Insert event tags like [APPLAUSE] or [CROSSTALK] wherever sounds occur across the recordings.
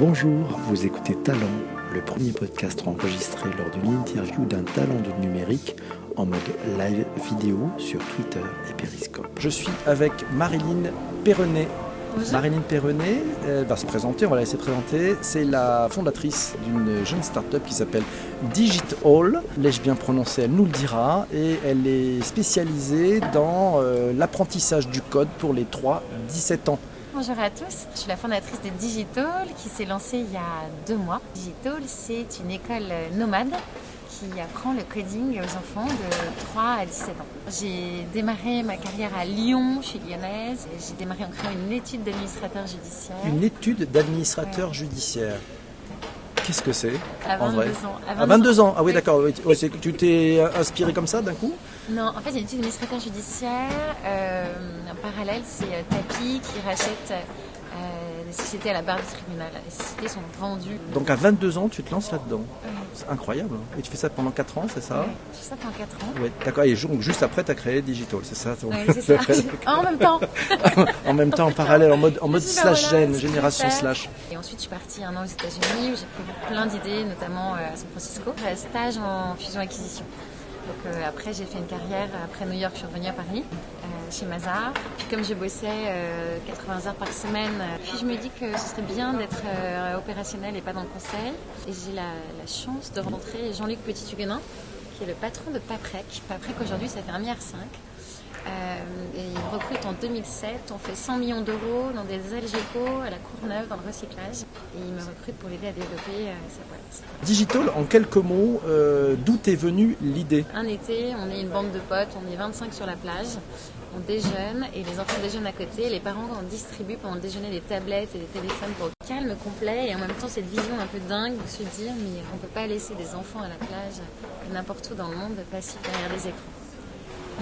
Bonjour, vous écoutez Talent, le premier podcast enregistré lors d'une interview d'un talent du numérique en mode live vidéo sur Twitter et Periscope. Je suis avec Marilyn Perronnet. Marilyn Perronnet elle va se présenter, on va la laisser présenter. C'est la fondatrice d'une jeune start-up qui s'appelle Digital. L'ai-je bien prononcé? Elle nous le dira. Et elle est spécialisée dans euh, l'apprentissage du code pour les 3-17 ans. Bonjour à tous, je suis la fondatrice de Digital qui s'est lancée il y a deux mois. Digital, c'est une école nomade qui apprend le coding aux enfants de 3 à 17 ans. J'ai démarré ma carrière à Lyon, je suis lyonnaise, et j'ai démarré en créant une étude d'administrateur judiciaire. Une étude d'administrateur judiciaire. Qu'est-ce que c'est À en 22 vrai ans. À 22 ans Ah oui, Oui. d'accord. Oui, tu t'es inspiré comme ça d'un coup? Non, en fait, j'ai une étude d'administrateur judiciaire. Euh, en parallèle, c'est euh, Tapi qui rachète euh, des sociétés à la barre du tribunal. Les sociétés sont vendues. Donc à 22 ans, tu te lances là-dedans. Euh, C'est incroyable. hein. Et tu fais ça pendant 4 ans, c'est ça ouais, je fais ça pendant 4 ans. Ouais, d'accord. Et ju- juste après, tu as créé Digital, c'est ça Ouais, [LAUGHS] c'est ça. [LAUGHS] en même temps. [LAUGHS] En même temps, en parallèle, en mode, en mode slash voilà, qu'il faut génération slash. Et ensuite, je suis partie un an aux États-Unis où j'ai pris plein d'idées, notamment euh, à San Francisco. Un stage en fusion-acquisition. Donc euh, après, j'ai fait une carrière. Après New York, je suis revenue à Paris, euh, chez Mazar. Puis comme je bossais euh, 80 heures par semaine, euh, puis je me dis que ce serait bien d'être euh, opérationnel et pas dans le conseil. Et j'ai la, chance de rencontrer Jean-Luc Petit-Huguenin, qui est le patron de Paprec. Paprec, aujourd'hui, ça fait 1,5 milliard. Euh, et recrute en 2007. On fait 100 millions d'euros dans des Algeco à la Courneuve, dans le recyclage. Et il me recrute pour l'aider à développer euh, sa boîte. Digital, en quelques mots, euh, d'où est venue l'idée? Un été, on est une bande de potes, on est 25 sur la plage. On déjeune et les enfants déjeunent à côté. Les parents en distribuent pendant le déjeuner des tablettes et des téléphones pour le calme complet. Et en même temps, cette vision un peu dingue de se dire mais on ne peut pas laisser des enfants à la plage n'importe où dans le monde passifs derrière les écrans.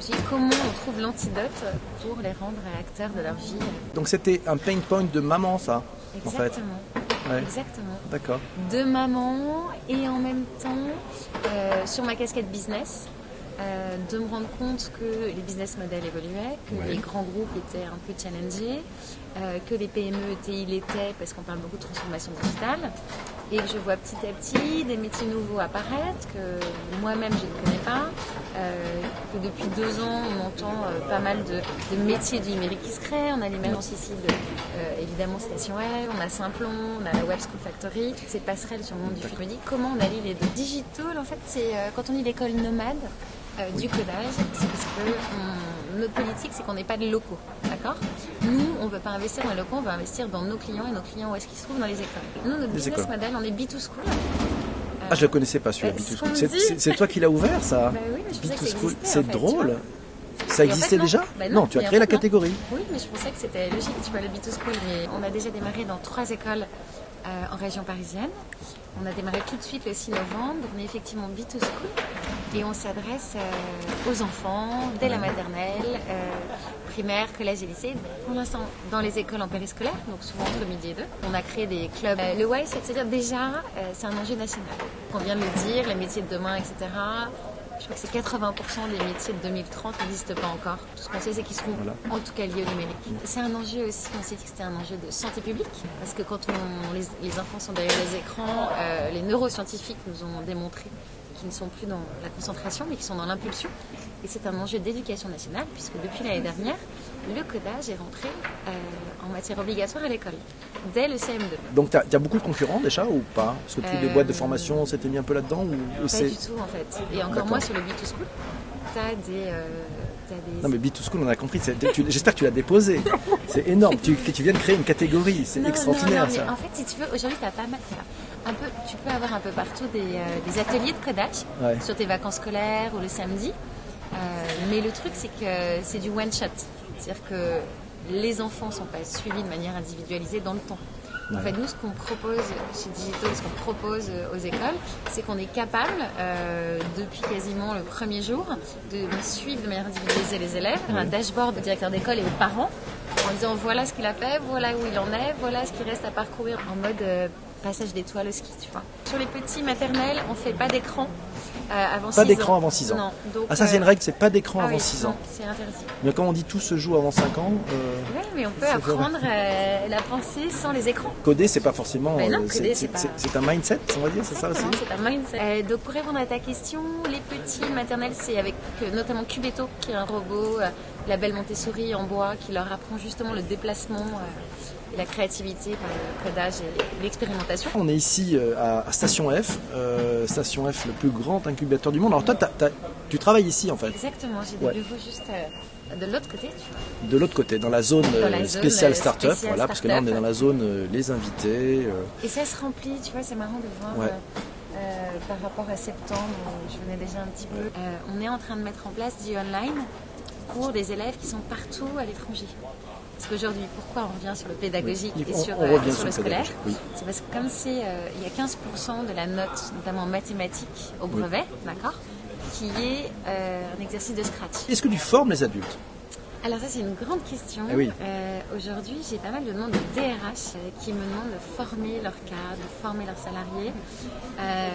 Dit comment on trouve l'antidote pour les rendre acteurs de leur vie. Donc c'était un pain point de maman, ça, en fait. Exactement. Ouais. Exactement. D'accord. de maman et en même temps euh, sur ma casquette business euh, de me rendre compte que les business models évoluaient, que Ouais. les grands groupes étaient un peu challengés, euh, que les PME ETI l'étaient parce qu'on parle beaucoup de transformation digitale et que je vois petit à petit des métiers nouveaux apparaître que moi-même je ne connais pas, euh, que depuis deux ans on entend euh, pas mal de, de métiers du numérique qui se créent. On a l'émergence ici de euh, évidemment Station Web, on a Simplon, on a la Web School Factory, toutes ces passerelles sur le monde du futur. Comment on allie les deux? Digital en fait c'est euh, quand on dit l'école nomade euh, du codage, c'est parce que on- notre politique c'est qu'on n'est pas de locaux, d'accord Nous on ne veut pas investir dans les locaux, on veut investir dans nos clients et nos clients où est-ce qu'ils se trouvent dans les écoles. Nous notre Les business écoles. model on est B2 School. Ah, je ne connaissais pas celui-là, Bah, B2 ce School. qu'on C'est- toi qui l'as ouvert, ça Bah oui, mais je pensais que B2 ça School, c'est drôle. Ça en existait fait, non. déjà Bah Non, tu as créé la non. catégorie. Oui, mais je pensais que c'était logique, tu vois, le B2 School, mais on a déjà démarré dans trois écoles euh, en région parisienne. On a démarré tout de suite le 6 novembre, on est effectivement B2 School et on s'adresse euh, aux enfants dès la maternelle, euh, primaire, collège et lycée. Pour l'instant, dans les écoles en périscolaire, donc souvent entre midi et deux. On a créé des clubs. Euh, le why, c'est de se dire déjà, euh, c'est un enjeu national. On vient de le dire, les métiers de demain, etc. Je crois que c'est 80% des métiers de 2030 n'existent pas encore. Tout ce qu'on sait, c'est qu'ils seront Voilà. en tout cas liés au numérique. C'est un enjeu aussi, on s'est dit que c'était un enjeu de santé publique, parce que quand on- les, les enfants sont derrière les écrans, euh, les neuroscientifiques nous ont démontré qu'ils ne sont plus dans la concentration, mais qu'ils sont dans l'impulsion. Et c'est un enjeu d'éducation nationale, puisque depuis l'année dernière, le codage est rentré euh, en matière obligatoire à l'école, dès le CM2. Donc, tu as, beaucoup de concurrents déjà ou pas? Parce que toutes les Euh, boîtes de formation s'étaient mis un peu là-dedans ou, Pas du tout en fait. Et encore moins sur le B2 School. T'as des, euh, des Non mais B2 School, on a compris. tu- J'espère que tu l'as déposé. C'est énorme. Tu, tu viens de créer une catégorie. C'est extraordinaire non, non, mais ça. En fait, si tu veux, aujourd'hui, t'as pas mal. Un peu, tu peux avoir un peu partout des, euh, des ateliers de codage Ouais. sur tes vacances scolaires ou le samedi. Euh, mais le truc, c'est que c'est du one shot. C'est-à-dire que les enfants sont pas suivis de manière individualisée dans le temps. En Ouais. fait, nous, ce qu'on propose chez Digital, ce qu'on propose euh, aux écoles, c'est qu'on est capable, euh, depuis quasiment le premier jour, de suivre de manière individualisée les élèves, un dashboard au directeur d'école et aux parents, en disant voilà ce qu'il a fait, voilà où il en est, voilà ce qui reste à parcourir en mode euh, passage d'étoiles au ski, tu vois. Sur les petits maternels, on fait pas d'écran euh, avant 6 Pas ans. d'écran avant 6 ans. Non. Donc, Ah ça c'est euh, une règle, c'est pas d'écran ah avant oui, 6 non, ans. C'est interdit. Mais quand on dit tout se joue avant 5 ans, euh, Ouais, mais on peut apprendre euh, la pensée sans les écrans. coder c'est pas forcément... Coder, c'est- pas- un mindset, on va dire, c'est ça aussi c'est un mindset. Euh, donc pour répondre à ta question, les petits maternels, c'est avec euh, notamment Cubeto, qui est un robot, euh, la belle Montessori en bois, qui leur apprend justement le déplacement euh, la créativité par le codage et l'expérimentation. On est ici euh, à Station F, euh, Station F, le plus grand incubateur du monde. Alors toi, tu travailles ici en fait, Exactement, j'ai des Ouais. bureaux juste euh, de l'autre côté, tu vois. de l'autre côté, dans la zone, Dans la zone, spéciale start-up, voilà, parce que là on est dans la zone euh, les invités. Et ça se remplit, tu vois, c'est marrant de voir Ouais. par rapport à septembre, où je venais déjà un petit peu. On est en train de mettre en place du online pour des élèves qui sont partout à l'étranger. Parce qu'aujourd'hui, pourquoi on revient sur le pédagogique Oui, et on- sur, on euh, sur sur le scolaire oui. C'est parce que comme c'est, euh, il y a 15% de la note, notamment en mathématiques, au brevet, d'accord, qui est euh, un exercice de scratch. Est-ce que tu formes les adultes? Alors ça c'est une grande question. Eh oui. Euh, Aujourd'hui j'ai pas mal de demandes de DRH euh, qui me demandent de former leurs cadres, de former leurs salariés. Euh,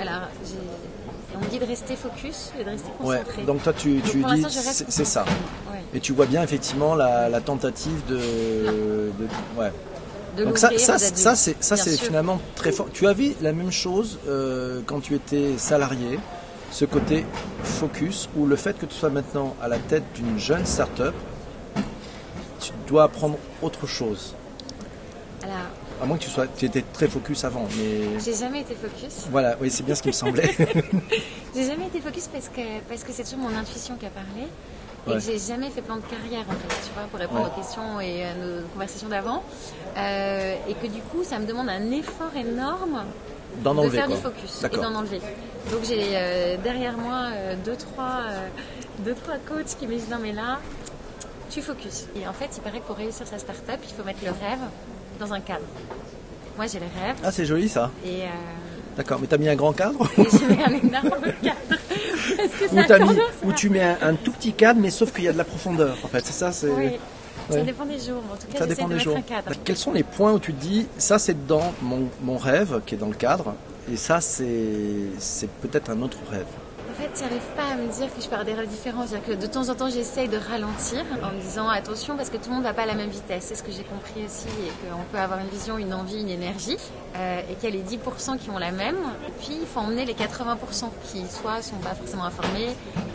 alors j'ai- on me dit de rester focus et de rester Ouais, concentré. donc toi tu, Donc, tu pour dis c'est ça. Ouais. Et tu vois bien effectivement la, la tentative de, de- ouais. De Donc ça, ça, ça c'est ça finalement très fort. Tu avais la même chose euh, quand tu étais salarié, ce côté focus ou le fait que tu sois maintenant à la tête d'une jeune start-up, tu dois apprendre autre chose? Alors À moins que tu sois, tu étais très focus avant, mais j'ai jamais été focus. voilà, oui, c'est bien ce qui me semblait. [LAUGHS] J'ai jamais été focus parce que parce que c'est toujours mon intuition qui a parlé. Et Ouais. que j'ai jamais fait plan de carrière en fait, tu vois, pour répondre Ouais. aux questions et à nos conversations d'avant. Euh, et que du coup, ça me demande un effort énorme D'en de faire quoi. du focus et d'en enlever. Donc j'ai euh, derrière moi euh, deux, trois, euh, deux, trois coachs qui me disent non mais là, tu focus. Et en fait, il paraît que pour réussir sa start-up, il faut mettre le rêve dans un cadre. Moi j'ai le rêve Ah, c'est joli ça. et, euh, D'accord, mais t'as mis un grand cadre [LAUGHS] j'ai mis un énorme cadre. [LAUGHS] Parce que Ou tu mets un, un tout petit cadre, mais sauf qu'il y a de la profondeur. En fait, c'est ça. C'est. Oui, ça dépend des jours. En tout cas, Ça j'essaie dépend de des mettre jours. un cadre. Quels sont les points où tu te dis, ça c'est dans mon, mon rêve qui est dans le cadre, et ça c'est peut-être un autre rêve. Fait, j'arrive pas à me dire que je pars des rêves différents. C'est-à-dire que de temps en temps, j'essaye de ralentir en me disant attention parce que tout le monde va pas à la même vitesse. C'est ce que j'ai compris aussi et qu'on peut avoir une vision, une envie, une énergie euh, et qu'il y a les 10% qui ont la même. Puis, il faut emmener les 80% qui soit sont pas forcément informés,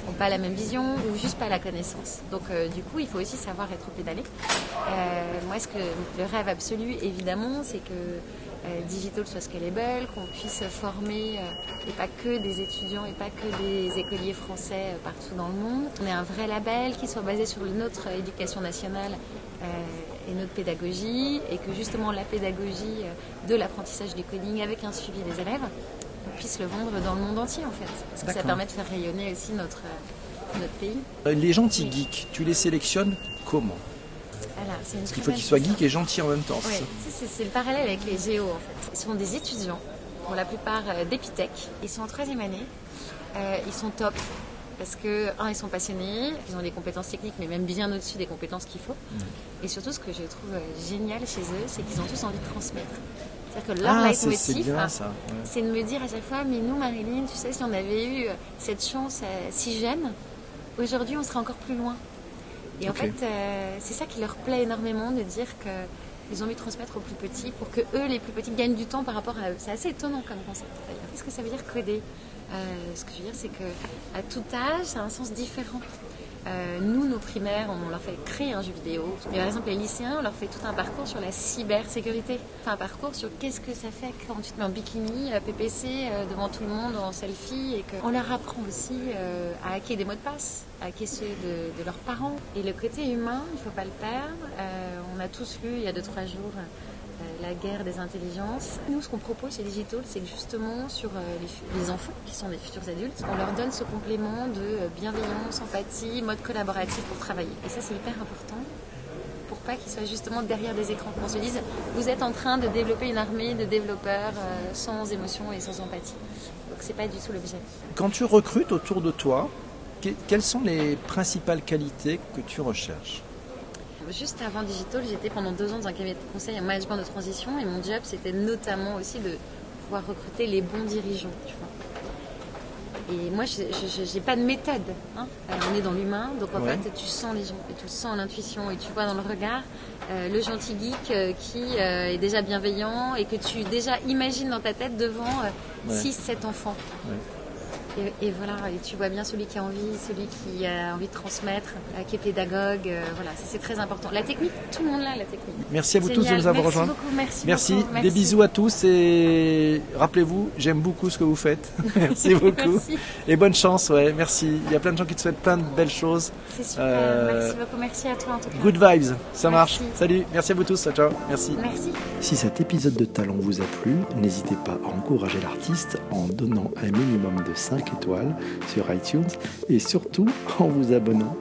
n'ont pas la même vision ou juste pas la connaissance. Donc, euh, du coup, il faut aussi savoir être pédalé. Euh, moi, ce que le rêve absolu, évidemment, c'est que Digital soit scalable, qu'on puisse former euh, et pas que des étudiants et pas que des écoliers français euh, partout dans le monde. On est un vrai label qui soit basé sur notre éducation nationale euh, et notre pédagogie et que justement la pédagogie euh, de l'apprentissage du coding avec un suivi des élèves, on puisse le vendre dans le monde entier en fait. Parce que ça permet de faire rayonner aussi notre, euh, notre pays. Euh, Les gentils geeks, tu les sélectionnes comment? Parce qu'il faut qu'ils soient geeks et gentils en même temps. ça, c'est le parallèle avec les géos en fait. Ce sont des étudiants, pour la plupart euh, d'Epitech. Ils sont en troisième année. Euh, ils sont top parce que, un, ils sont passionnés, ils ont des compétences techniques, mais même bien au-dessus des compétences qu'il faut. Et surtout, ce que je trouve euh, génial chez eux, c'est qu'ils ont tous envie de transmettre. C'est-à-dire que leur Ah, c'est leitmotiv, hein, ouais. c'est de me dire à chaque fois, mais nous, Marilyn, tu sais, si on avait eu cette chance si jeune, aujourd'hui, on serait encore plus loin. Et en fait, euh, c'est ça qui leur plaît énormément de dire que ils ont envie de transmettre aux plus petits pour que eux, les plus petits, gagnent du temps par rapport à eux. C'est assez étonnant comme concept. d'ailleurs. Qu'est-ce que ça veut dire coder Euh, Ce que je veux dire, c'est que à tout âge, ça a un sens différent. Euh, nous, nos primaires, on leur fait créer un jeu vidéo. Mais par exemple, les lycéens, on leur fait tout un parcours sur la cybersécurité. Enfin, un parcours sur qu'est-ce que ça fait quand tu te mets en bikini, euh, PPC, euh, devant tout le monde, en selfie. Et qu'on leur apprend aussi à hacker des mots de passe, à hacker ceux de, de leurs parents. Et le côté humain, il ne faut pas le perdre. On a tous lu, il y a 2-3 jours, la guerre des intelligences. Nous, ce qu'on propose chez Digital, c'est justement, sur euh, les, enfants, qui sont des futurs adultes, on leur donne ce complément de euh, bienveillance, empathie, mode collaboratif pour travailler. Et ça, c'est hyper important pour pas qu'ils soient justement derrière des écrans. Qu'on se dise, vous êtes en train de développer une armée de développeurs euh, sans émotion et sans empathie. Donc, c'est pas du tout l'objet. Quand tu recrutes autour de toi, que- quelles sont les principales qualités que tu recherches? Juste avant Digital, j'étais pendant deux ans dans un cabinet de conseil en management de transition et mon job c'était notamment aussi de pouvoir recruter les bons dirigeants. Tu vois. Et moi, je n'ai pas de méthode. Hein. Euh, on est dans l'humain, donc en fait, tu sens les gens, et tu sens l'intuition, et tu vois dans le regard euh, le gentil geek euh, qui est déjà bienveillant et que tu déjà imagines dans ta tête devant 6-7 enfants. Et, voilà, et tu vois bien celui qui a envie, celui qui a envie de transmettre, euh, qui est pédagogue. Euh, voilà, c'est très important. La technique, tout le monde l'a, la technique. Merci à vous tous de nous avoir rejoints. merci, merci. Beaucoup, Des bisous à tous et rappelez-vous, j'aime beaucoup ce que vous faites. [LAUGHS] merci beaucoup. Et bonne chance, ouais, merci. Il y a plein de gens qui te souhaitent plein de belles choses. C'est super, euh, merci beaucoup. Merci à toi en tout cas. Good vibes, ça marche. Salut, merci à vous tous. Ciao, merci. Merci. Si cet épisode de Talent vous a plu, n'hésitez pas à encourager l'artiste en donnant un minimum de 5 étoiles sur iTunes et surtout en vous abonnant